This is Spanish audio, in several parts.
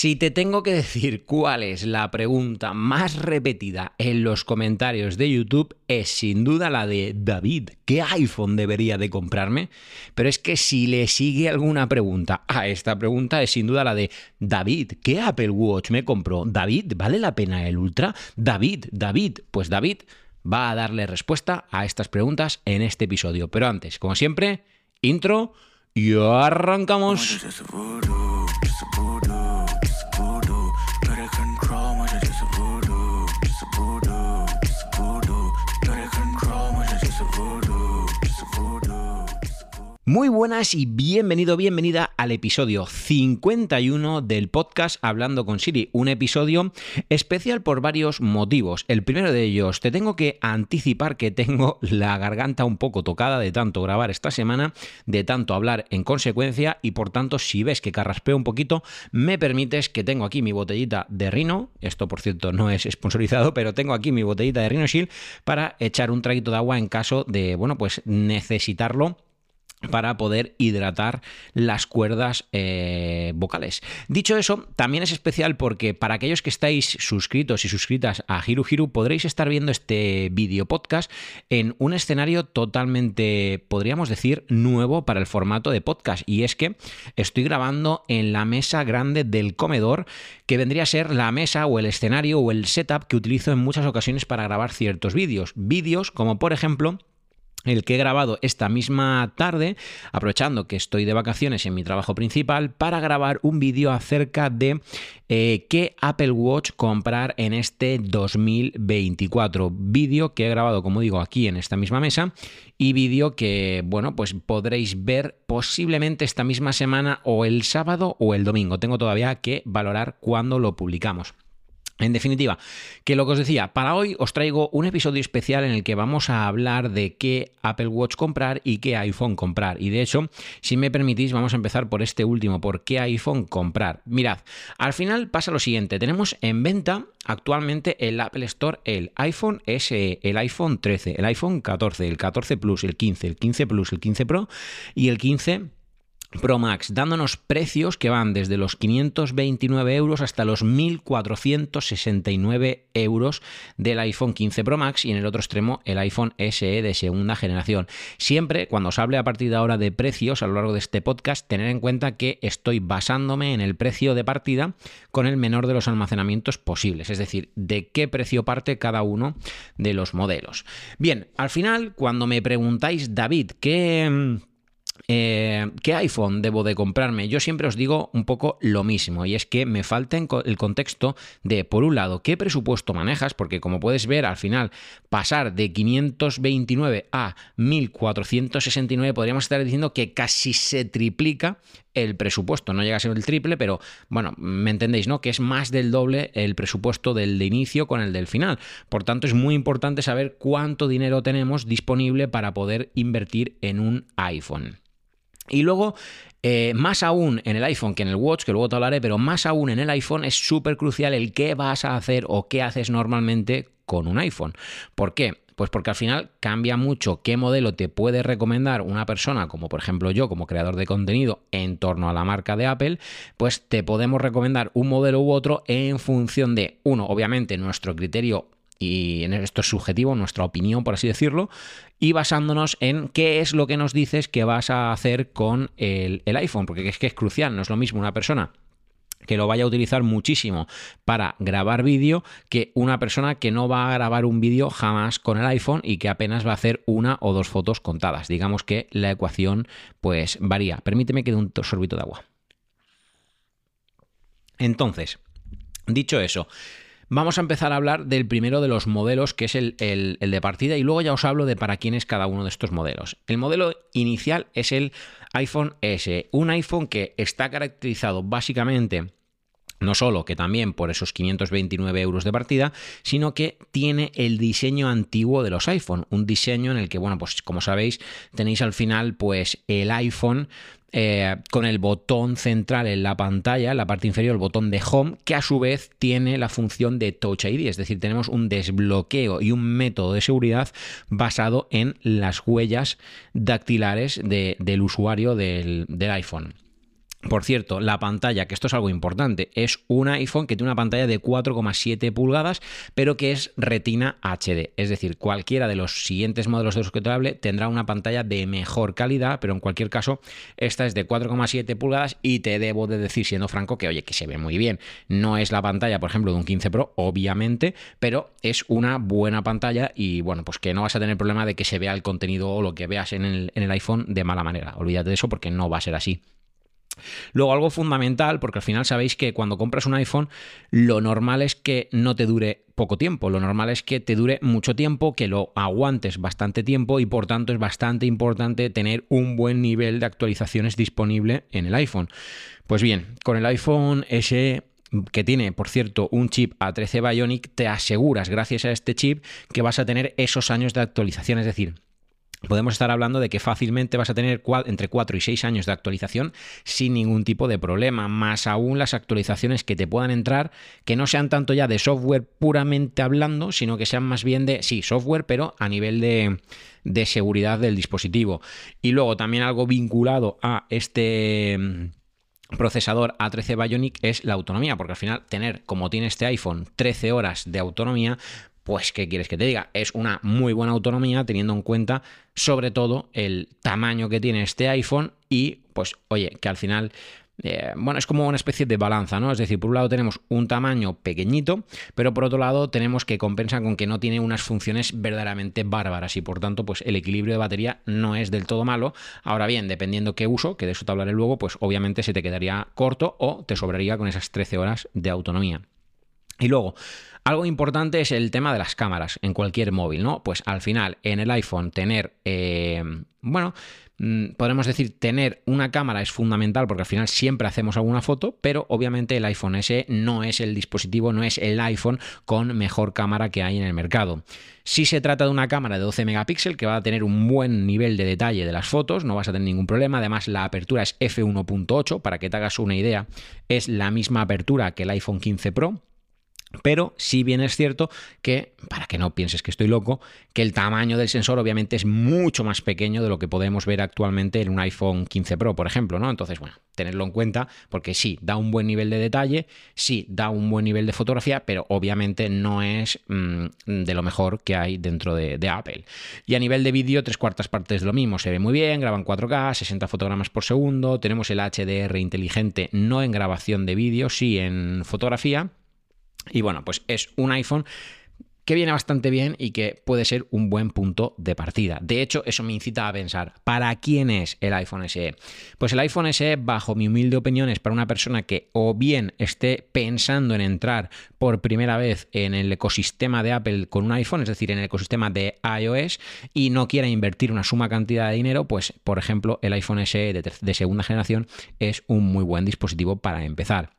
Si te tengo que decir cuál es la pregunta más repetida en los comentarios de YouTube, es sin duda la de David, ¿qué iPhone debería de comprarme? Pero es que si le sigue alguna pregunta a esta pregunta, es sin duda la de David, ¿qué Apple Watch me compró? David, ¿vale la pena el Ultra? David, David, pues David va a darle respuesta a estas preguntas en este episodio. Pero antes, como siempre, intro y arrancamos. Muy buenas y bienvenido, bienvenida al episodio 51 del podcast Hablando con Siri. Un episodio especial por varios motivos. El primero de ellos, te tengo que anticipar que tengo la garganta un poco tocada de tanto grabar esta semana, de tanto hablar en consecuencia y por tanto si ves que carraspeo un poquito, me permites que tengo aquí mi botellita de Rino. Esto por cierto no es sponsorizado, pero tengo aquí mi botellita de Rino Shield para echar un traguito de agua en caso de, bueno, pues necesitarlo para poder hidratar las cuerdas eh, vocales. Dicho eso, también es especial porque para aquellos que estáis suscritos y suscritas a Hiru Hiru podréis estar viendo este vídeo podcast en un escenario totalmente, podríamos decir, nuevo para el formato de podcast. Y es que estoy grabando en la mesa grande del comedor, que vendría a ser la mesa o el escenario o el setup que utilizo en muchas ocasiones para grabar ciertos vídeos. Vídeos como por ejemplo el que he grabado esta misma tarde, aprovechando que estoy de vacaciones en mi trabajo principal, para grabar un vídeo acerca de eh, qué Apple Watch comprar en este 2024. Vídeo que he grabado, como digo, aquí en esta misma mesa y vídeo que, bueno, pues podréis ver posiblemente esta misma semana o el sábado o el domingo. Tengo todavía que valorar cuándo lo publicamos. En definitiva, que lo que os decía, para hoy os traigo un episodio especial en el que vamos a hablar de qué Apple Watch comprar y qué iPhone comprar. Y de hecho, si me permitís, vamos a empezar por este último, por qué iPhone comprar. Mirad, al final pasa lo siguiente, tenemos en venta actualmente el Apple Store el iPhone SE, el iPhone 13, el iPhone 14, el 14 Plus, el 15, el 15 Plus, el 15 Pro y el 15 Pro Max, dándonos precios que van desde los 529 euros hasta los 1.469 euros del iPhone 15 Pro Max y en el otro extremo el iPhone SE de segunda generación. Siempre, cuando os hable a partir de ahora de precios a lo largo de este podcast, tener en cuenta que estoy basándome en el precio de partida con el menor de los almacenamientos posibles, es decir, de qué precio parte cada uno de los modelos. Bien, al final, cuando me preguntáis, David, ¿qué eh, ¿Qué iPhone debo de comprarme? Yo siempre os digo un poco lo mismo y es que me falta el contexto de, por un lado, qué presupuesto manejas, porque como puedes ver, al final pasar de 529 a 1469 podríamos estar diciendo que casi se triplica el presupuesto. No llega a ser el triple, pero bueno, me entendéis, ¿no? Que es más del doble el presupuesto del de inicio con el del final. Por tanto, es muy importante saber cuánto dinero tenemos disponible para poder invertir en un iPhone. Y luego, eh, más aún en el iPhone que en el Watch, que luego te hablaré, pero más aún en el iPhone es súper crucial el qué vas a hacer o qué haces normalmente con un iPhone. ¿Por qué? Pues porque al final cambia mucho qué modelo te puede recomendar una persona, como por ejemplo yo, como creador de contenido en torno a la marca de Apple, pues te podemos recomendar un modelo u otro en función de, uno, obviamente nuestro criterio y esto es subjetivo, nuestra opinión, por así decirlo, y basándonos en qué es lo que nos dices que vas a hacer con el, iPhone, porque es que es crucial, no es lo mismo una persona que lo vaya a utilizar muchísimo para grabar vídeo que una persona que no va a grabar un vídeo jamás con el iPhone y que apenas va a hacer una o dos fotos contadas. Digamos que la ecuación pues varía. Permíteme que dé un sorbito de agua. Entonces, dicho eso, Vamos a empezar a hablar del primero de los modelos, que es el, de partida, y luego ya os hablo de para quién es cada uno de estos modelos. El modelo inicial es el iPhone S, un iPhone que está caracterizado básicamente no solo que también por esos 529 euros de partida, sino que tiene el diseño antiguo de los iPhone, un diseño en el que, bueno, pues como sabéis, tenéis al final pues el iPhone eh, con el botón central en la pantalla, en la parte inferior, el botón de Home, que a su vez tiene la función de Touch ID, es decir, tenemos un desbloqueo y un método de seguridad basado en las huellas dactilares del usuario del, del iPhone. Por cierto, la pantalla, que esto es algo importante, es un iPhone que tiene una pantalla de 4,7 pulgadas, pero que es Retina HD. Es decir, cualquiera de los siguientes modelos de los que tendrá una pantalla de mejor calidad, pero en cualquier caso, esta es de 4,7 pulgadas y te debo de decir, siendo franco, que oye, que se ve muy bien. No es la pantalla, por ejemplo, de un 15 Pro, obviamente, pero es una buena pantalla y bueno, pues que no vas a tener problema de que se vea el contenido o lo que veas en el, en el iPhone de mala manera. Olvídate de eso porque no va a ser así. Luego algo fundamental, porque al final sabéis que cuando compras un iPhone, lo normal es que no te dure poco tiempo, lo normal es que te dure mucho tiempo, que lo aguantes bastante tiempo y por tanto es bastante importante tener un buen nivel de actualizaciones disponible en el iPhone. Pues bien, con el iPhone SE que tiene, por cierto, un chip A13 Bionic, te aseguras, gracias a este chip, que vas a tener esos años de actualización. Es decir, podemos estar hablando de que fácilmente vas a tener entre 4 y 6 años de actualización sin ningún tipo de problema, más aún las actualizaciones que te puedan entrar, que no sean tanto ya de software puramente hablando, sino que sean más bien de, sí, software, pero a nivel de, de seguridad del dispositivo. Y luego también algo vinculado a este mm, procesador A13 Bionic es la autonomía, porque al final tener, como tiene este iPhone, 13 horas de autonomía, pues ¿qué quieres que te diga? Es una muy buena autonomía teniendo en cuenta sobre todo el tamaño que tiene este iPhone y pues oye, que al final... Eh, bueno, es como una especie de balanza, ¿no? Es decir, por un lado tenemos un tamaño pequeñito, pero por otro lado tenemos que compensar con que no tiene unas funciones verdaderamente bárbaras y por tanto, pues el equilibrio de batería no es del todo malo. Ahora bien, dependiendo qué uso, que de eso te hablaré luego, pues obviamente se te quedaría corto o te sobraría con esas 13 horas de autonomía. Y luego, algo importante es el tema de las cámaras en cualquier móvil, ¿no? Pues al final, en el iPhone, tener, eh, bueno, mm, podemos decir, tener una cámara es fundamental porque al final siempre hacemos alguna foto, pero obviamente el iPhone S no es el dispositivo, no es el iPhone con mejor cámara que hay en el mercado. Si se trata de una cámara de 12 megapíxeles que va a tener un buen nivel de detalle de las fotos, no vas a tener ningún problema. Además, la apertura es f1.8, para que te hagas una idea, es la misma apertura que el iPhone 15 Pro. Pero sí bien es cierto que, para que no pienses que estoy loco, que el tamaño del sensor obviamente es mucho más pequeño de lo que podemos ver actualmente en un iPhone 15 Pro, por ejemplo, ¿no? Entonces, bueno, tenerlo en cuenta porque sí, da un buen nivel de detalle, sí, da un buen nivel de fotografía, pero obviamente no es mm, de lo mejor que hay dentro de, de Apple. Y a nivel de vídeo, tres cuartas partes lo mismo, se ve muy bien, graban 4K, 60 fotogramas por segundo, tenemos el HDR inteligente no en grabación de vídeo, sí en fotografía y bueno, pues es un iPhone que viene bastante bien y que puede ser un buen punto de partida. De hecho, eso me incita a pensar, ¿para quién es el iPhone SE? Pues el iPhone SE, bajo mi humilde opinión, es para una persona que o bien esté pensando en entrar por primera vez en el ecosistema de Apple con un iPhone, es decir, en el ecosistema de iOS, y no quiera invertir una suma cantidad de dinero, pues, por ejemplo, el iPhone SE de, de segunda generación es un muy buen dispositivo para empezar.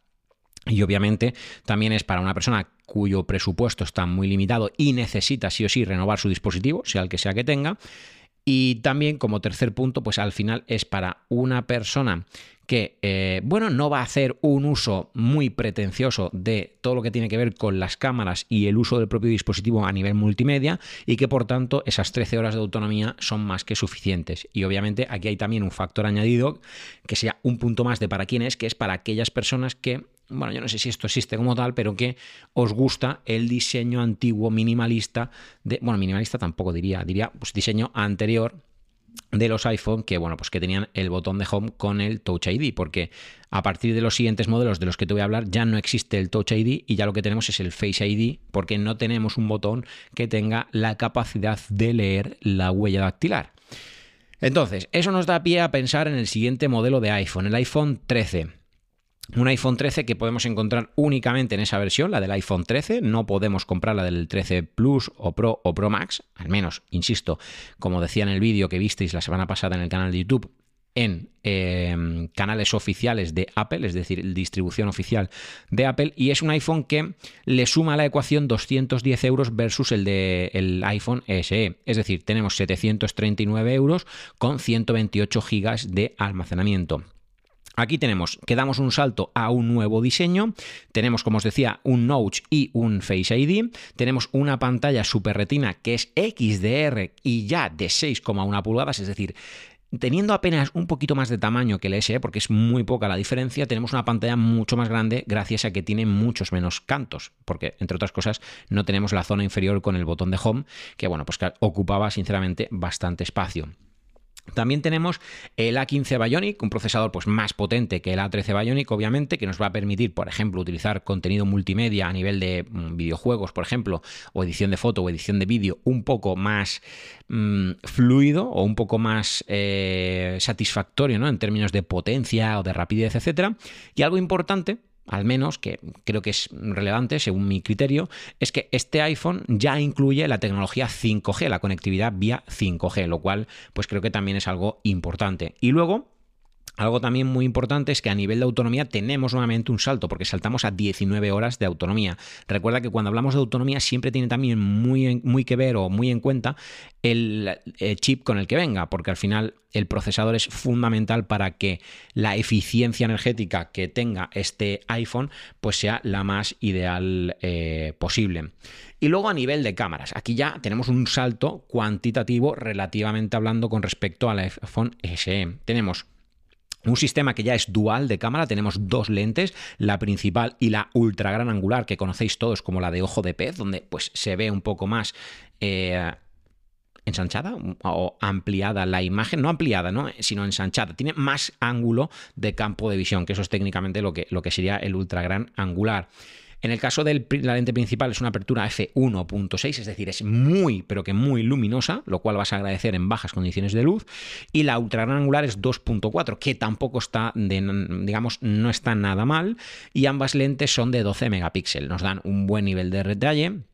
Y obviamente también es para una persona cuyo presupuesto está muy limitado y necesita sí o sí renovar su dispositivo, sea el que sea que tenga. Y también como tercer punto, pues al final es para una persona que, eh, bueno, no va a hacer un uso muy pretencioso de todo lo que tiene que ver con las cámaras y el uso del propio dispositivo a nivel multimedia y que por tanto esas 13 horas de autonomía son más que suficientes. Y obviamente aquí hay también un factor añadido que sea un punto más de para quién es, que es para aquellas personas que bueno, yo no sé si esto existe como tal, pero que os gusta el diseño antiguo minimalista de, bueno, minimalista tampoco diría, diría pues diseño anterior de los iPhone que bueno pues que tenían el botón de home con el Touch ID porque a partir de los siguientes modelos de los que te voy a hablar ya no existe el Touch ID y ya lo que tenemos es el Face ID porque no tenemos un botón que tenga la capacidad de leer la huella dactilar. Entonces, eso nos da pie a pensar en el siguiente modelo de iPhone, el iPhone 13. Un iPhone 13 que podemos encontrar únicamente en esa versión, la del iPhone 13. No podemos comprar la del 13 Plus o Pro o Pro Max. Al menos, insisto, como decía en el vídeo que visteis la semana pasada en el canal de YouTube, en em, canales oficiales de Apple, es decir, distribución oficial de Apple, y es un iPhone que le suma a la ecuación 210 euros versus el de el iPhone SE. Es decir, tenemos 739 euros con 128 gigas de almacenamiento. Aquí tenemos que damos un salto a un nuevo diseño. Tenemos, como os decía, un Notch y un Face ID. Tenemos una pantalla Super Retina que es XDR y ya de 6,1 pulgadas, es decir, Teniendo apenas un poquito más de tamaño que el SE, porque es muy poca la diferencia, tenemos una pantalla mucho más grande gracias a que tiene muchos menos cantos, porque entre otras cosas no tenemos la zona inferior con el botón de home, que bueno, pues que ocupaba sinceramente bastante espacio. También tenemos el A15 Bionic, un procesador pues, más potente que el A13 Bionic, obviamente, que nos va a permitir, por ejemplo, utilizar contenido multimedia a nivel de mm, videojuegos, por ejemplo, o edición de foto o edición de vídeo un poco más mm, fluido o un poco más eh, satisfactorio ¿no? en términos de potencia o de rapidez, etc. Y algo importante al menos, que creo que es relevante según mi criterio, es que este iPhone ya incluye la tecnología 5G, la conectividad vía 5G, lo cual pues creo que también es algo importante. Y luego, algo también muy importante es que a nivel de autonomía tenemos nuevamente un salto, porque saltamos a 19 horas de autonomía. Recuerda que cuando hablamos de autonomía siempre tiene también muy, muy que ver o muy en cuenta el, el chip con el que venga, porque al final el procesador es fundamental para que la eficiencia energética que tenga este iPhone pues sea la más ideal eh, posible. Y luego a nivel de cámaras, aquí ya tenemos un salto cuantitativo relativamente hablando con respecto al iPhone SE. Tenemos un sistema que ya es dual de cámara, tenemos dos lentes, la principal y la ultra gran angular, que conocéis todos como la de ojo de pez, donde pues se ve un poco más eh, ensanchada o ampliada la imagen, no ampliada, ¿no? sino ensanchada. Tiene más ángulo de campo de visión, que eso es técnicamente lo que, lo que sería el ultra gran angular. En el caso de la lente principal es una apertura f1.6, es decir, es muy, pero que muy luminosa, lo cual vas a agradecer en bajas condiciones de luz. Y la ultra gran angular es 2.4, que tampoco está, digamos, no está nada mal. Y ambas lentes son de 12 megapíxeles, nos dan un buen nivel de detalle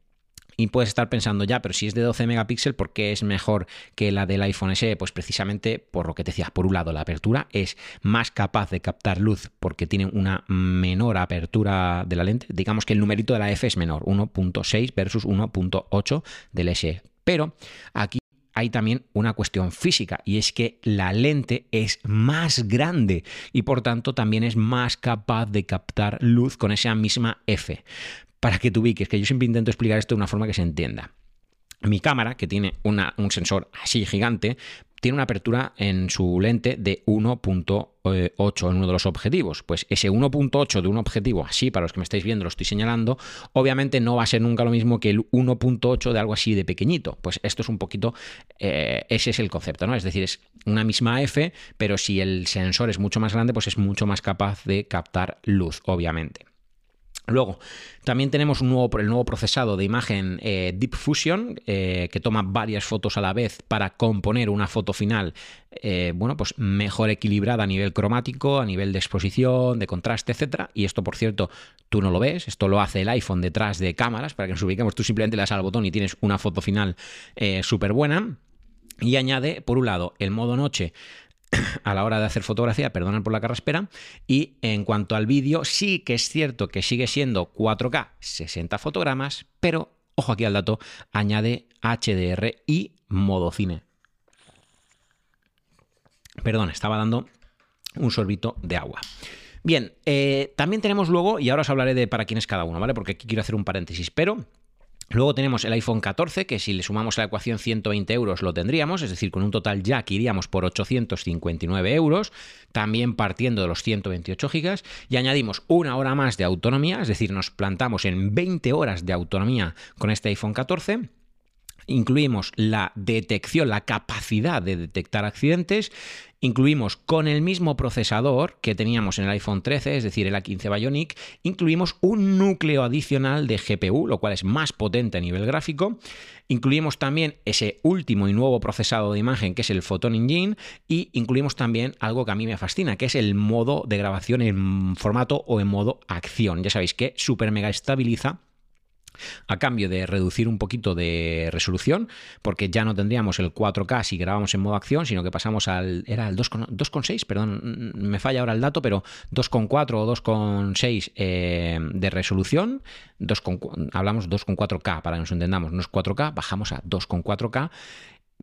y puedes estar pensando, ya, pero si es de 12 megapíxeles, ¿por qué es mejor que la del iPhone SE? Pues precisamente por lo que te decía, por un lado, la apertura es más capaz de captar luz porque tiene una menor apertura de la lente. Digamos que el numerito de la F es menor, 1.6 versus 1.8 del SE. Pero aquí hay también una cuestión física y es que la lente es más grande y por tanto también es más capaz de captar luz con esa misma F para que te ubiques, que yo siempre intento explicar esto de una forma que se entienda. Mi cámara, que tiene un sensor así gigante, tiene una apertura en su lente de 1.8 en uno de los objetivos. Pues ese 1.8 de un objetivo, así para los que me estáis viendo, lo estoy señalando, obviamente no va a ser nunca lo mismo que el 1.8 de algo así de pequeñito. Pues esto es un poquito, eh, ese es el concepto, ¿no? Es decir, es una misma F, pero si el sensor es mucho más grande, pues es mucho más capaz de captar luz, obviamente. Luego, también tenemos el nuevo procesado de imagen eh, Deep Fusion, eh, que toma varias fotos a la vez para componer una foto final, eh, bueno, pues mejor equilibrada a nivel cromático, a nivel de exposición, de contraste, etcétera. Y esto, por cierto, tú no lo ves, esto lo hace el iPhone detrás de cámaras, para que nos ubiquemos, tú simplemente le das al botón y tienes una foto final súper buena. Y añade, por un lado, el modo noche a la hora de hacer fotografía, perdonen por la carraspera. Y en cuanto al vídeo, sí que es cierto que sigue siendo 4K 60 fotogramas, pero ojo aquí al dato, añade HDR y modo cine. Perdón, estaba dando un sorbito de agua. Bien, eh, también tenemos luego, y ahora os hablaré de para quién es cada uno, ¿vale? Porque aquí quiero hacer un paréntesis, pero Luego tenemos el iPhone 14, que si le sumamos a la ecuación 120 euros lo tendríamos, es decir, con un total ya que iríamos por 859 euros, también partiendo de los 128 gigas, y añadimos una hora más de autonomía, es decir, nos plantamos en 20 horas de autonomía con este iPhone 14 incluimos la detección, la capacidad de detectar accidentes, incluimos con el mismo procesador que teníamos en el iPhone 13, es decir, el A15 Bionic, incluimos un núcleo adicional de GPU, lo cual es más potente a nivel gráfico. Incluimos también ese último y nuevo procesado de imagen que es el Photon Engine y incluimos también algo que a mí me fascina, que es el modo de grabación en formato o en modo acción. Ya sabéis que super mega estabiliza a cambio de reducir un poquito de resolución, porque ya no tendríamos el 4K si grabamos en modo acción, sino que pasamos al. Era el 2,6, perdón, me falla ahora el dato, pero 2,4 o 2,6 eh, de resolución. 2, hablamos 2,4K para que nos entendamos, no es 4K, bajamos a 2,4K,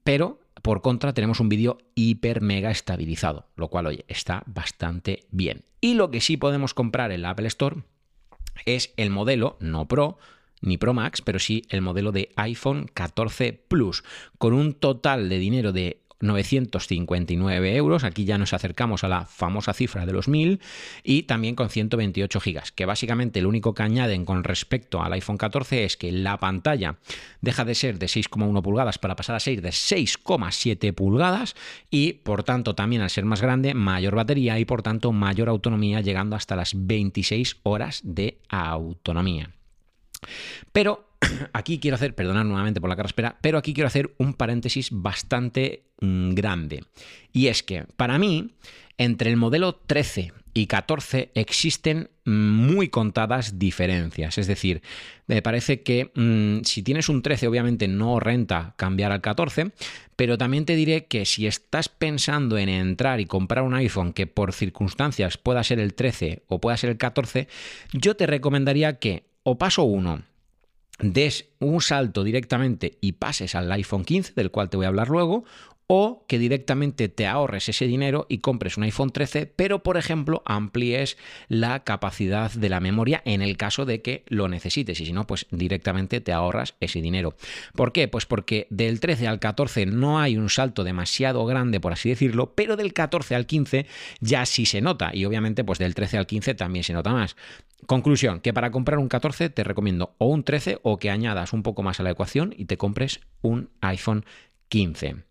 pero por contra tenemos un vídeo hiper mega estabilizado, lo cual, oye, está bastante bien. Y lo que sí podemos comprar en la Apple Store es el modelo, no Pro, ni Pro Max, pero sí el modelo de iPhone 14 Plus, con un total de dinero de 959 euros. Aquí ya nos acercamos a la famosa cifra de los 1000 y también con 128 gigas, que básicamente lo único que añaden con respecto al iPhone 14 es que la pantalla deja de ser de 6,1 pulgadas para pasar a ser de 6,7 pulgadas y por tanto también al ser más grande, mayor batería y por tanto mayor autonomía llegando hasta las 26 horas de autonomía. Pero aquí quiero hacer, perdonad nuevamente por la carraspera, pero aquí quiero hacer un paréntesis bastante mm, grande. Y es que para mí, entre el modelo 13 y 14 existen muy contadas diferencias. Es decir, me parece que mm, si tienes un 13 obviamente no renta cambiar al 14, pero también te diré que si estás pensando en entrar y comprar un iPhone que por circunstancias pueda ser el 13 o pueda ser el 14, yo te recomendaría que o paso 1 des un salto directamente y pases al iPhone 15, del cual te voy a hablar luego, o que directamente te ahorres ese dinero y compres un iPhone 13, pero por ejemplo amplíes la capacidad de la memoria en el caso de que lo necesites y si no, pues directamente te ahorras ese dinero. ¿Por qué? Pues porque del 13 al 14 no hay un salto demasiado grande, por así decirlo, pero del 14 al 15 ya sí se nota y obviamente pues del 13 al 15 también se nota más. Conclusión, que para comprar un 14 te recomiendo o un 13 o que añadas un poco más a la ecuación y te compres un iPhone 15.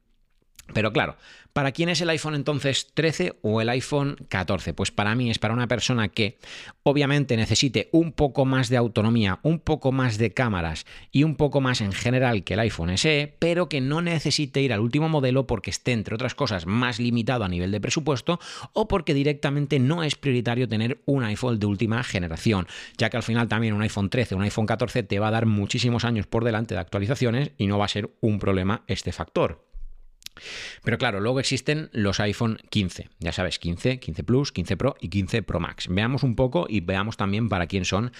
Pero claro, ¿para quién es el iPhone entonces 13 o el iPhone 14? Pues para mí es para una persona que obviamente necesite un poco más de autonomía, un poco más de cámaras y un poco más en general que el iPhone SE, pero que no necesite ir al último modelo porque esté, entre otras cosas, más limitado a nivel de presupuesto o porque directamente no es prioritario tener un iPhone de última generación, ya que al final también un iPhone 13 o un iPhone 14 te va a dar muchísimos años por delante de actualizaciones y no va a ser un problema este factor. Pero claro, luego existen los iPhone 15, ya sabes, 15, 15 Plus, 15 Pro y 15 Pro Max. Veamos un poco y veamos también para quién son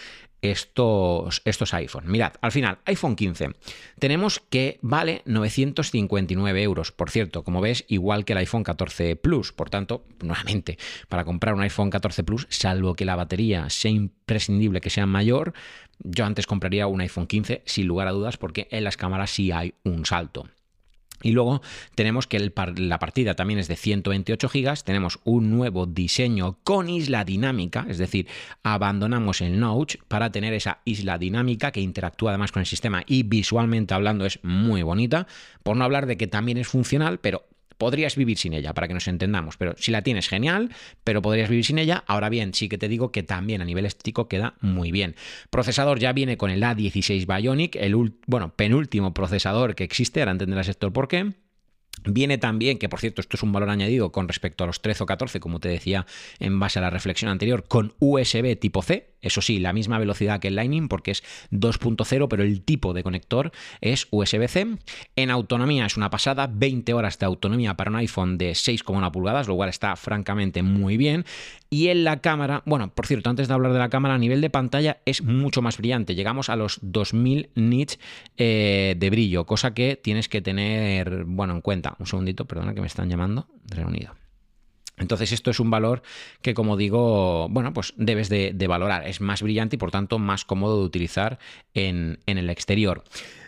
estos, estos iPhone. Mirad, al final, iPhone 15, tenemos que vale 959 euros. Por cierto, como ves, igual que el iPhone 14 Plus. Por tanto, nuevamente, para comprar un iPhone 14 Plus, salvo que la batería sea imprescindible que sea mayor, yo antes compraría un iPhone 15 sin lugar a dudas porque en las cámaras sí hay un salto. Y luego tenemos que la partida también es de 128 GB, tenemos un nuevo diseño con isla dinámica, es decir, abandonamos el Notch para tener esa isla dinámica que interactúa además con el sistema y visualmente hablando es muy bonita, por no hablar de que también es funcional, pero podrías vivir sin ella, para que nos entendamos. Pero si la tienes, genial, pero podrías vivir sin ella. Ahora bien, sí que te digo que también a nivel estético queda muy bien. Procesador ya viene con el A16 Bionic, el bueno, penúltimo procesador que existe, ahora entenderás esto el por qué. Viene también, que por cierto esto es un valor añadido con respecto a los 13 o 14, como te decía en base a la reflexión anterior, con USB tipo C, eso sí, la misma velocidad que el Lightning porque es 2.0, pero el tipo de conector es USB-C. En autonomía es una pasada, 20 horas de autonomía para un iPhone de 6,1 pulgadas, lo cual está francamente muy bien. Y en la cámara, bueno, por cierto, antes de hablar de la cámara, a nivel de pantalla es mucho más brillante. Llegamos a los 2000 nits eh, de brillo, cosa que tienes que tener, bueno, en cuenta. Un segundito, perdona que me están llamando Reunido. Entonces esto es un valor que, como digo, bueno, pues debes de, valorar. Es más brillante y por tanto más cómodo de utilizar en, en el exterior.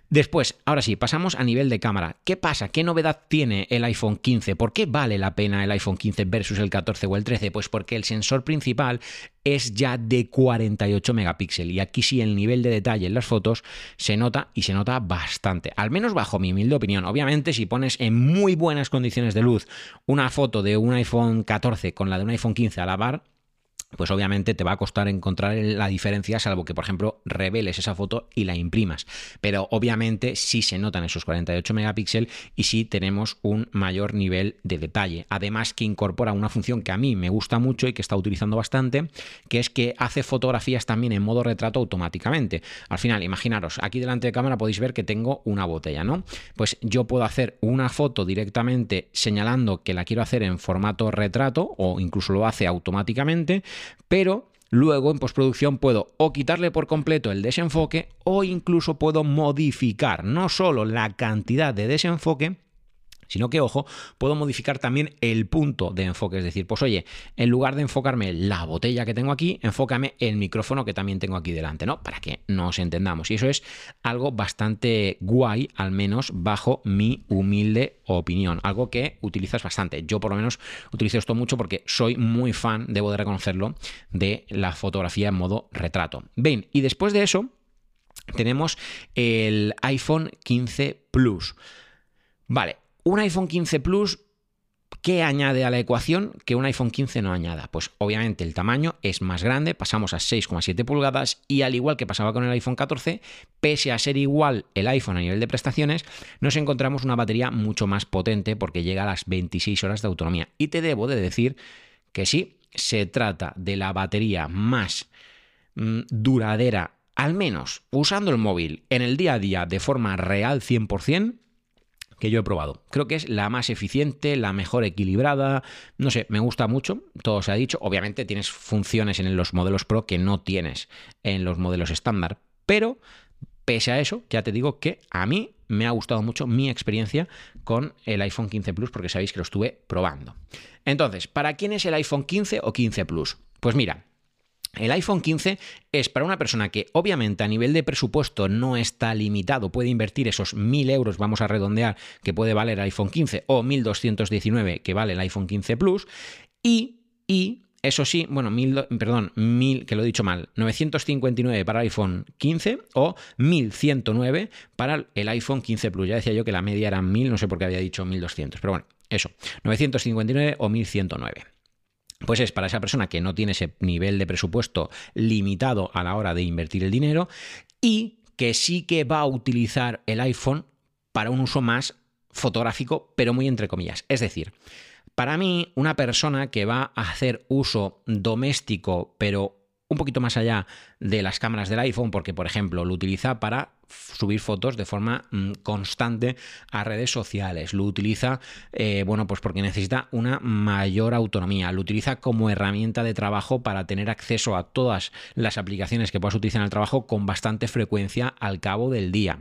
Después, ahora sí, pasamos a nivel de cámara. ¿Qué pasa? ¿Qué novedad tiene el iPhone 15? ¿Por qué vale la pena el iPhone 15 versus el 14 o el 13? Pues porque el sensor principal es ya de 48 megapíxeles y aquí sí el nivel de detalle en las fotos se nota y se nota bastante, al menos bajo mi humilde opinión. Obviamente si pones en muy buenas condiciones de luz una foto de un iPhone 14 con la de un iPhone 15 a la bar, pues obviamente te va a costar encontrar la diferencia, salvo que, por ejemplo, reveles esa foto y la imprimas. Pero obviamente sí se notan esos 48 megapíxeles y sí tenemos un mayor nivel de detalle. Además que incorpora una función que a mí me gusta mucho y que está utilizando bastante, que es que hace fotografías también en modo retrato automáticamente. Al final, imaginaros, aquí delante de cámara podéis ver que tengo una botella, ¿no? Pues yo puedo hacer una foto directamente señalando que la quiero hacer en formato retrato o incluso lo hace automáticamente pero luego en postproducción puedo o quitarle por completo el desenfoque o incluso puedo modificar no solo la cantidad de desenfoque, sino que, ojo, puedo modificar también el punto de enfoque. Es decir, pues oye, en lugar de enfocarme la botella que tengo aquí, enfócame el micrófono que también tengo aquí delante, ¿no? Para que nos entendamos. Y eso es algo bastante guay, al menos bajo mi humilde opinión. Algo que utilizas bastante. Yo por lo menos utilizo esto mucho porque soy muy fan, debo de reconocerlo, de la fotografía en modo retrato. Ven, y después de eso tenemos el iPhone 15 Plus. Vale, un iPhone 15 Plus ¿Qué añade a la ecuación que un iPhone 15 no añada? Pues obviamente el tamaño es más grande, pasamos a 6,7 pulgadas y al igual que pasaba con el iPhone 14, pese a ser igual el iPhone a nivel de prestaciones, nos encontramos una batería mucho más potente porque llega a las 26 horas de autonomía. Y te debo de decir que sí, se trata de la batería más mm, duradera, al menos usando el móvil en el día a día de forma real 100%, que yo he probado. Creo que es la más eficiente, la mejor equilibrada, no sé, me gusta mucho, todo se ha dicho. Obviamente tienes funciones en los modelos Pro que no tienes en los modelos estándar, pero pese a eso, ya te digo que a mí me ha gustado mucho mi experiencia con el iPhone 15 Plus porque sabéis que lo estuve probando. Entonces, ¿para quién es el iPhone 15 o 15 Plus? Pues mira, el iPhone 15 es para una persona que obviamente a nivel de presupuesto no está limitado, puede invertir esos 1.000 euros, vamos a redondear, que puede valer el iPhone 15 o 1.219 que vale el iPhone 15 Plus y, eso sí, bueno, mil, perdón, mil, que lo he dicho mal, 959 para el iPhone 15 o 1109 para el iPhone 15 Plus. Ya decía yo que la media era 1000, no sé por qué había dicho 1200, pero bueno, eso, 959 o 1109 pues es para esa persona que no tiene ese nivel de presupuesto limitado a la hora de invertir el dinero y que sí que va a utilizar el iPhone para un uso más fotográfico, pero muy entre comillas. Es decir, para mí, una persona que va a hacer uso doméstico, pero un poquito más allá de las cámaras del iPhone, porque por ejemplo lo utiliza para subir fotos de forma mm, constante a redes sociales, lo utiliza, eh, bueno, pues porque necesita una mayor autonomía, lo utiliza como herramienta de trabajo para tener acceso a todas las aplicaciones que puedas utilizar en el trabajo con bastante frecuencia al cabo del día.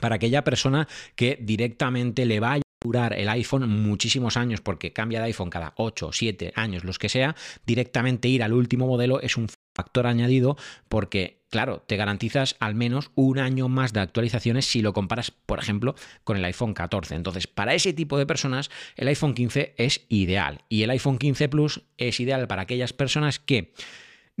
Para aquella persona que directamente le vaya durar el iPhone muchísimos años porque cambia de iPhone cada 8, 7 años, los que sea, directamente ir al último modelo es un factor añadido porque, claro, te garantizas al menos un año más de actualizaciones si lo comparas, por ejemplo, con el iPhone 14. Entonces, para ese tipo de personas, el iPhone 15 es ideal y el iPhone 15 Plus es ideal para aquellas personas que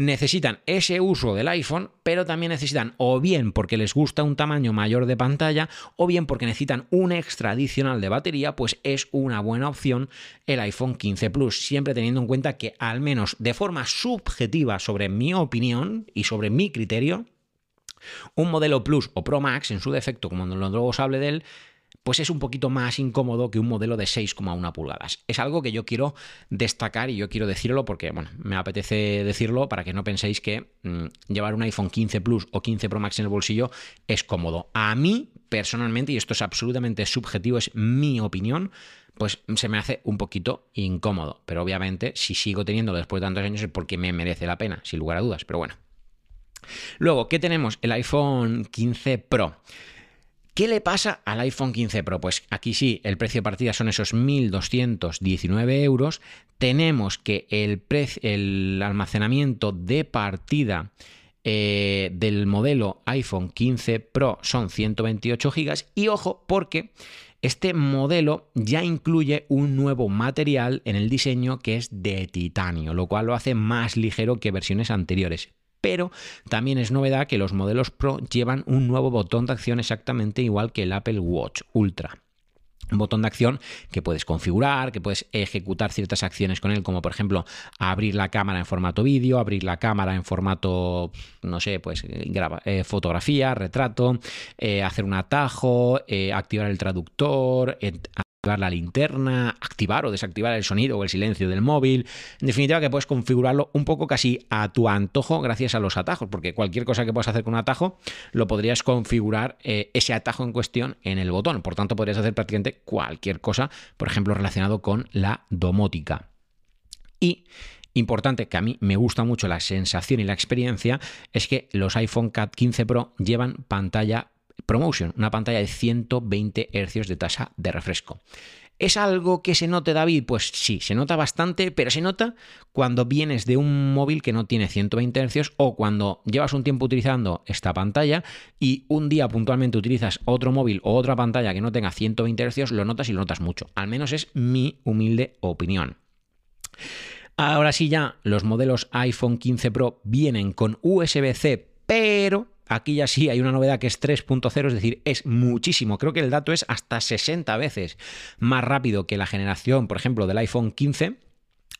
necesitan ese uso del iPhone, pero también necesitan o bien porque les gusta un tamaño mayor de pantalla o bien porque necesitan un extra adicional de batería, pues es una buena opción el iPhone 15 Plus, siempre teniendo en cuenta que al menos de forma subjetiva sobre mi opinión y sobre mi criterio, un modelo Plus o Pro Max en su defecto, como luego os hable de él, pues es un poquito más incómodo que un modelo de 6,1 pulgadas. Es algo que yo quiero destacar y yo quiero decirlo porque, bueno, me apetece decirlo para que no penséis que mm, llevar un iPhone 15 Plus o 15 Pro Max en el bolsillo es cómodo. A mí, personalmente, y esto es absolutamente subjetivo, es mi opinión, pues se me hace un poquito incómodo. Pero obviamente, si sigo teniendo después de tantos años es porque me merece la pena, sin lugar a dudas. Pero bueno. Luego, ¿qué tenemos? El iPhone 15 Pro. ¿Qué le pasa al iPhone 15 Pro? Pues aquí sí, el precio de partida son esos 1.219 euros. Tenemos que el, almacenamiento de partida eh, del modelo iPhone 15 Pro son 128 GB. Y ojo, porque este modelo ya incluye un nuevo material en el diseño que es de titanio, lo cual lo hace más ligero que versiones anteriores pero también es novedad que los modelos Pro llevan un nuevo botón de acción exactamente igual que el Apple Watch Ultra. Un botón de acción que puedes configurar, que puedes ejecutar ciertas acciones con él, como por ejemplo abrir la cámara en formato vídeo, abrir la cámara en formato, no sé, pues eh, fotografía, retrato, eh, hacer un atajo, eh, activar el traductor, activar la linterna, activar o desactivar el sonido o el silencio del móvil. En definitiva, que puedes configurarlo un poco casi a tu antojo gracias a los atajos, porque cualquier cosa que puedas hacer con un atajo lo podrías configurar eh, ese atajo en cuestión en el botón. Por tanto, podrías hacer prácticamente cualquier cosa, por ejemplo, relacionado con la domótica. Y Importante que a mí me gusta mucho la sensación y la experiencia es que los iPhone 15 Pro llevan pantalla ProMotion, una pantalla de 120 Hz de tasa de refresco. ¿Es algo que se note, David? Pues sí, se nota bastante, pero se nota cuando vienes de un móvil que no tiene 120 Hz o cuando llevas un tiempo utilizando esta pantalla y un día puntualmente utilizas otro móvil o otra pantalla que no tenga 120 Hz, lo notas y lo notas mucho. Al menos es mi humilde opinión. Ahora sí ya, los modelos iPhone 15 Pro vienen con USB-C, pero Aquí ya sí hay una novedad que es 3.0, es decir, es muchísimo. Creo que el dato es hasta 60 veces más rápido que la generación, por ejemplo, del iPhone 15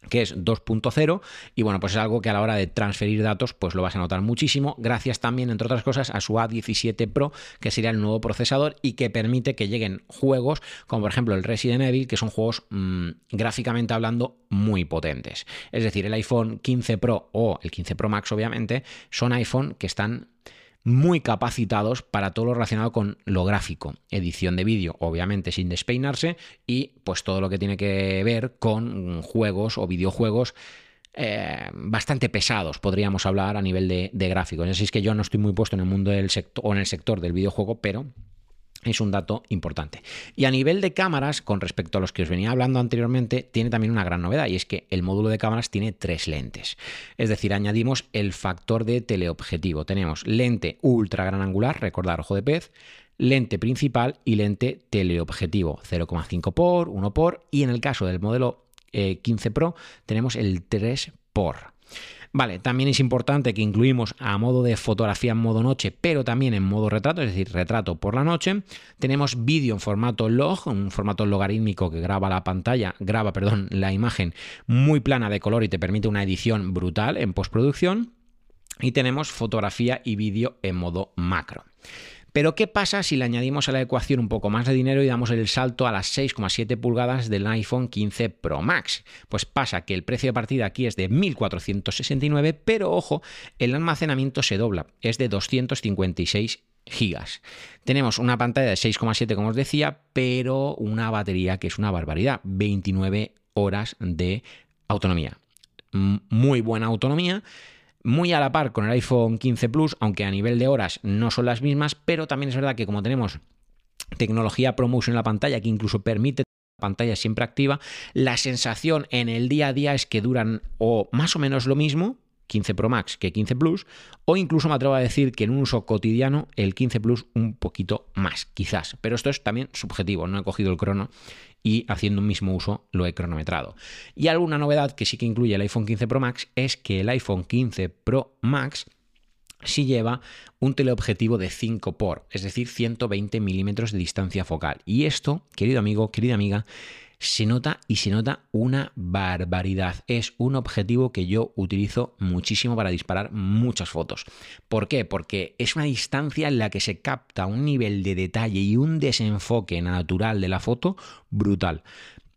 que es 2.0 y bueno, pues es algo que a la hora de transferir datos pues lo vas a notar muchísimo, gracias también entre otras cosas a su A17 Pro, que sería el nuevo procesador y que permite que lleguen juegos como por ejemplo el Resident Evil, que son juegos mm, gráficamente hablando muy potentes. Es decir, el iPhone 15 Pro o el 15 Pro Max obviamente son iPhone que están muy capacitados para todo lo relacionado con lo gráfico, edición de vídeo, obviamente sin despeinarse, y pues todo lo que tiene que ver con juegos o videojuegos eh, bastante pesados, podríamos hablar a nivel de, de gráficos. Así es que yo no estoy muy puesto en el mundo del sector o en el sector del videojuego, pero es un dato importante. Y a nivel de cámaras, con respecto a los que os venía hablando anteriormente, tiene también una gran novedad y es que el módulo de cámaras tiene tres lentes. Es decir, añadimos el factor de teleobjetivo. Tenemos lente ultra gran angular, recordar ojo de pez, lente principal y lente teleobjetivo, 0,5 por, 1 por y en el caso del modelo 15 eh, Pro tenemos el 3 por. Vale, también es importante que incluimos a modo de fotografía en modo noche, pero también en modo retrato, es decir, retrato por la noche. Tenemos vídeo en formato log, un formato logarítmico que graba la pantalla, graba, perdón, la imagen muy plana de color y te permite una edición brutal en postproducción. Y tenemos fotografía y vídeo en modo macro. Pero ¿qué pasa si le añadimos a la ecuación un poco más de dinero y damos el salto a las 6,7 pulgadas del iPhone 15 Pro Max? Pues pasa que el precio de partida aquí es de 1.469, pero ojo, el almacenamiento se dobla, es de 256 gigas. Tenemos una pantalla de 6,7 como os decía, pero una batería que es una barbaridad, 29 horas de autonomía. Muy buena autonomía muy a la par con el iPhone 15 Plus, aunque a nivel de horas no son las mismas, pero también es verdad que como tenemos tecnología ProMotion en la pantalla que incluso permite la pantalla siempre activa, la sensación en el día a día es que duran o más o menos lo mismo, 15 Pro Max que 15 Plus, o incluso me atrevo a decir que en un uso cotidiano el 15 Plus un poquito más, quizás. Pero esto es también subjetivo, no he cogido el crono y haciendo un mismo uso lo he cronometrado. Y alguna novedad que sí que incluye el iPhone 15 Pro Max es que el iPhone 15 Pro Max sí lleva un teleobjetivo de 5 por, es decir, 120 milímetros de distancia focal. Y esto, querido amigo, querida amiga, se nota y se nota una barbaridad. Es un objetivo que yo utilizo muchísimo para disparar muchas fotos. ¿Por qué? Porque es una distancia en la que se capta un nivel de detalle y un desenfoque natural de la foto brutal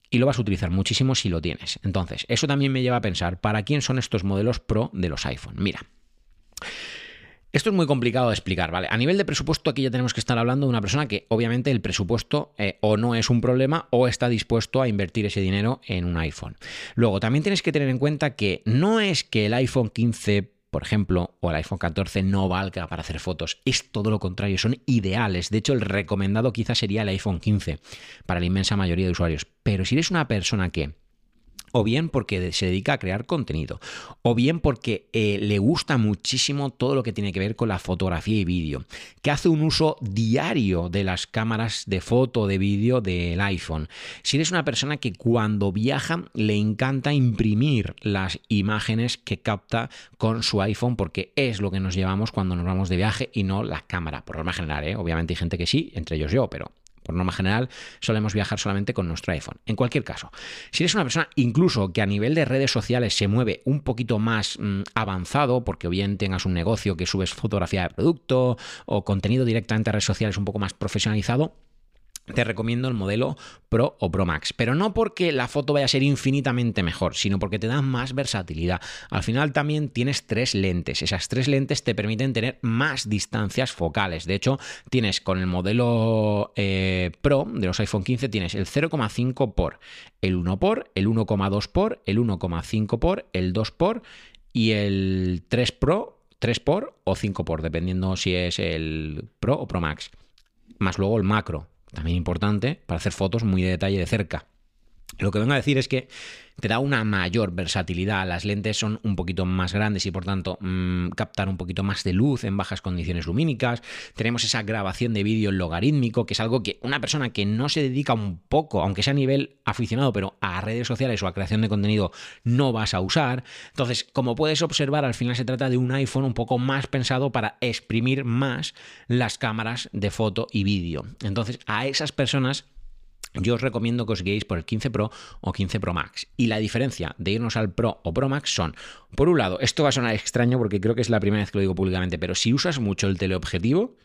y lo vas a utilizar muchísimo si lo tienes. Entonces, eso también me lleva a pensar, ¿para quién son estos modelos Pro de los iPhone? Mira, esto es muy complicado de explicar, ¿vale? A nivel de presupuesto, aquí ya tenemos que estar hablando de una persona que obviamente el presupuesto eh, o no es un problema o está dispuesto a invertir ese dinero en un iPhone. Luego, también tienes que tener en cuenta que no es que el iPhone 15 por ejemplo, o el iPhone 14 no valga para hacer fotos. Es todo lo contrario, son ideales. De hecho, el recomendado quizás sería el iPhone 15 para la inmensa mayoría de usuarios. Pero si eres una persona que o bien porque se dedica a crear contenido, o bien porque eh, le gusta muchísimo todo lo que tiene que ver con la fotografía y vídeo, que hace un uso diario de las cámaras de foto, de vídeo del iPhone. Si eres una persona que cuando viaja le encanta imprimir las imágenes que capta con su iPhone, porque es lo que nos llevamos cuando nos vamos de viaje y no la cámara, por norma general, ¿eh? obviamente hay gente que sí, entre ellos yo, pero por norma general, solemos viajar solamente con nuestro iPhone. En cualquier caso, si eres una persona incluso que a nivel de redes sociales se mueve un poquito más mm, avanzado, porque bien tengas un negocio que subes fotografía de producto o contenido directamente a redes sociales un poco más profesionalizado, te recomiendo el modelo Pro o Pro Max. Pero no porque la foto vaya a ser infinitamente mejor, sino porque te da más versatilidad. Al final también tienes tres lentes. Esas tres lentes te permiten tener más distancias focales. De hecho, tienes con el modelo eh, Pro de los iPhone 15, tienes el 0,5 por, el 1 por, el 1,2 por, el 1,5 por, el 2 por y el 3 Pro, 3 por o 5 por, dependiendo si es el Pro o Pro Max. Más luego el macro, también importante, para hacer fotos muy de detalle de cerca. Lo que vengo a decir es que te da una mayor versatilidad. Las lentes son un poquito más grandes y por tanto mmm, captar un poquito más de luz en bajas condiciones lumínicas. Tenemos esa grabación de vídeo logarítmico, que es algo que una persona que no se dedica un poco, aunque sea a nivel aficionado, pero a redes sociales o a creación de contenido, no vas a usar. Entonces, como puedes observar, al final se trata de un iPhone un poco más pensado para exprimir más las cámaras de foto y vídeo. Entonces, a esas personas yo os recomiendo que os guiéis por el 15 Pro o 15 Pro Max. Y la diferencia de irnos al Pro o Pro Max son, por un lado, esto va a sonar extraño porque creo que es la primera vez que lo digo públicamente, pero si usas mucho el teleobjetivo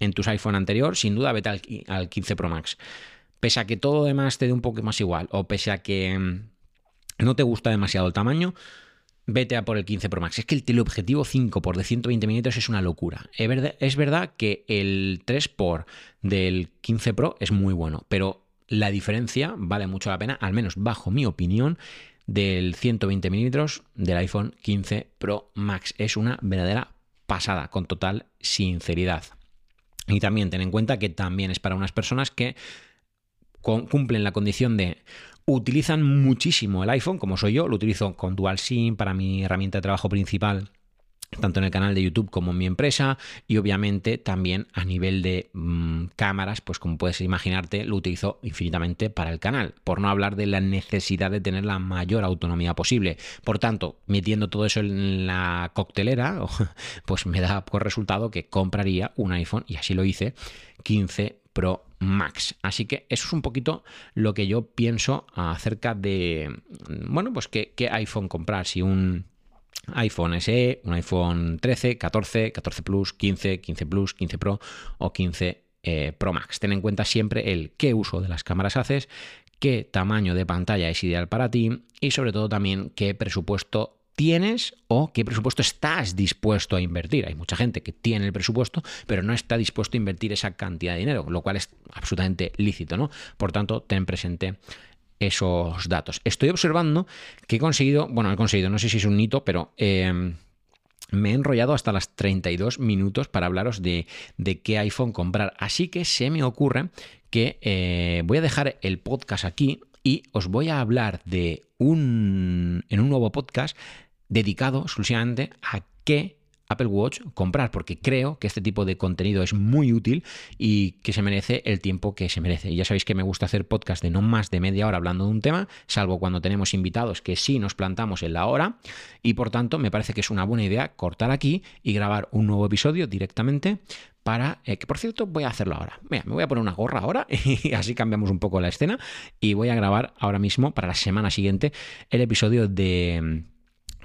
en tus iPhone anterior, sin duda vete al, 15 Pro Max. Pese a que todo demás te dé un poco más igual, o pese a que mm, no te gusta demasiado el tamaño, vete a por el 15 Pro Max. Es que el teleobjetivo 5 por de 120 mm es una locura. Es verdad que el 3 por del 15 Pro es muy bueno, pero la diferencia vale mucho la pena, al menos bajo mi opinión, del 120 mm del iPhone 15 Pro Max. Es una verdadera pasada, con total sinceridad. Y también ten en cuenta que también es para unas personas que cumplen la condición de utilizan muchísimo el iPhone, como soy yo, lo utilizo con Dual SIM para mi herramienta de trabajo principal tanto en el canal de YouTube como en mi empresa y obviamente también a nivel de mmm, cámaras, pues como puedes imaginarte, lo utilizo infinitamente para el canal, por no hablar de la necesidad de tener la mayor autonomía posible. Por tanto, metiendo todo eso en la coctelera, pues me da por resultado que compraría un iPhone y así lo hice 15 Pro Max. Así que eso es un poquito lo que yo pienso acerca de, bueno, pues qué, iPhone comprar, si un iPhone SE, un iPhone 13, 14, 14 Plus, 15, 15 Plus, 15 Pro o 15 eh, Pro Max. Ten en cuenta siempre el qué uso de las cámaras haces, qué tamaño de pantalla es ideal para ti y sobre todo también qué presupuesto tienes o qué presupuesto estás dispuesto a invertir. Hay mucha gente que tiene el presupuesto, pero no está dispuesto a invertir esa cantidad de dinero, lo cual es absolutamente lícito, ¿no? Por tanto, ten presente esos datos. Estoy observando que he conseguido, bueno, he conseguido, no sé si es un hito, pero eh, me he enrollado hasta las 32 minutos para hablaros de, de, qué iPhone comprar. Así que se me ocurre que eh, voy a dejar el podcast aquí y os voy a hablar de un, en un nuevo podcast dedicado exclusivamente a qué Apple Watch comprar, porque creo que este tipo de contenido es muy útil y que se merece el tiempo que se merece. Y ya sabéis que me gusta hacer podcast de no más de media hora hablando de un tema, salvo cuando tenemos invitados que sí nos plantamos en la hora, y por tanto me parece que es una buena idea cortar aquí y grabar un nuevo episodio directamente para, eh, que por cierto voy a hacerlo ahora. Mira, me voy a poner una gorra ahora y así cambiamos un poco la escena y voy a grabar ahora mismo para la semana siguiente el episodio de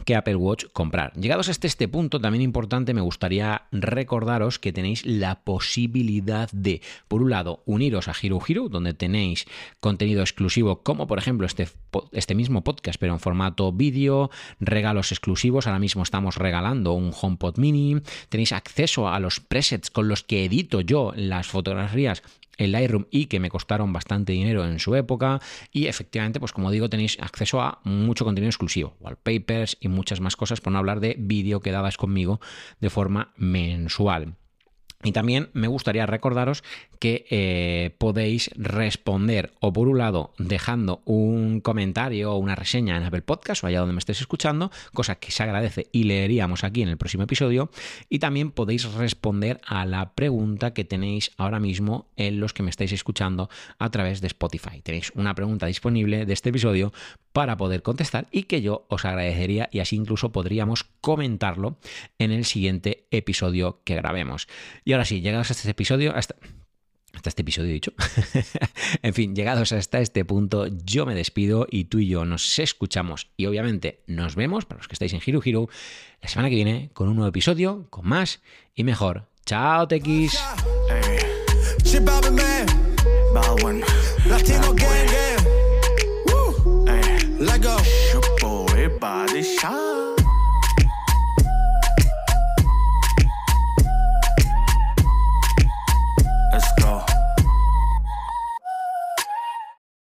que Apple Watch comprar. Llegados hasta este punto, también importante, me gustaría recordaros que tenéis la posibilidad de, por un lado, uniros a Hero donde tenéis contenido exclusivo, como por ejemplo este, este mismo podcast, pero en formato vídeo, regalos exclusivos. Ahora mismo estamos regalando un HomePod mini, tenéis acceso a los presets con los que edito yo las fotografías el Lightroom y que me costaron bastante dinero en su época. Y efectivamente, pues como digo, tenéis acceso a mucho contenido exclusivo, wallpapers y muchas más cosas, por no hablar de vídeo que dabas conmigo de forma mensual. Y también me gustaría recordaros que eh, podéis responder o por un lado dejando un comentario o una reseña en Apple Podcast o allá donde me estés escuchando, cosa que se agradece y leeríamos aquí en el próximo episodio. Y también podéis responder a la pregunta que tenéis ahora mismo en los que me estáis escuchando a través de Spotify. Tenéis una pregunta disponible de este episodio para poder contestar y que yo os agradecería y así incluso podríamos comentarlo en el siguiente episodio que grabemos. Ahora sí, llegados a este episodio, hasta, hasta este episodio dicho, en fin, llegados hasta este punto, yo me despido y tú y yo nos escuchamos. Y obviamente nos vemos, para los que estáis en Hero Hero, la semana que viene con un nuevo episodio, con más y mejor. Chao, Tex. Let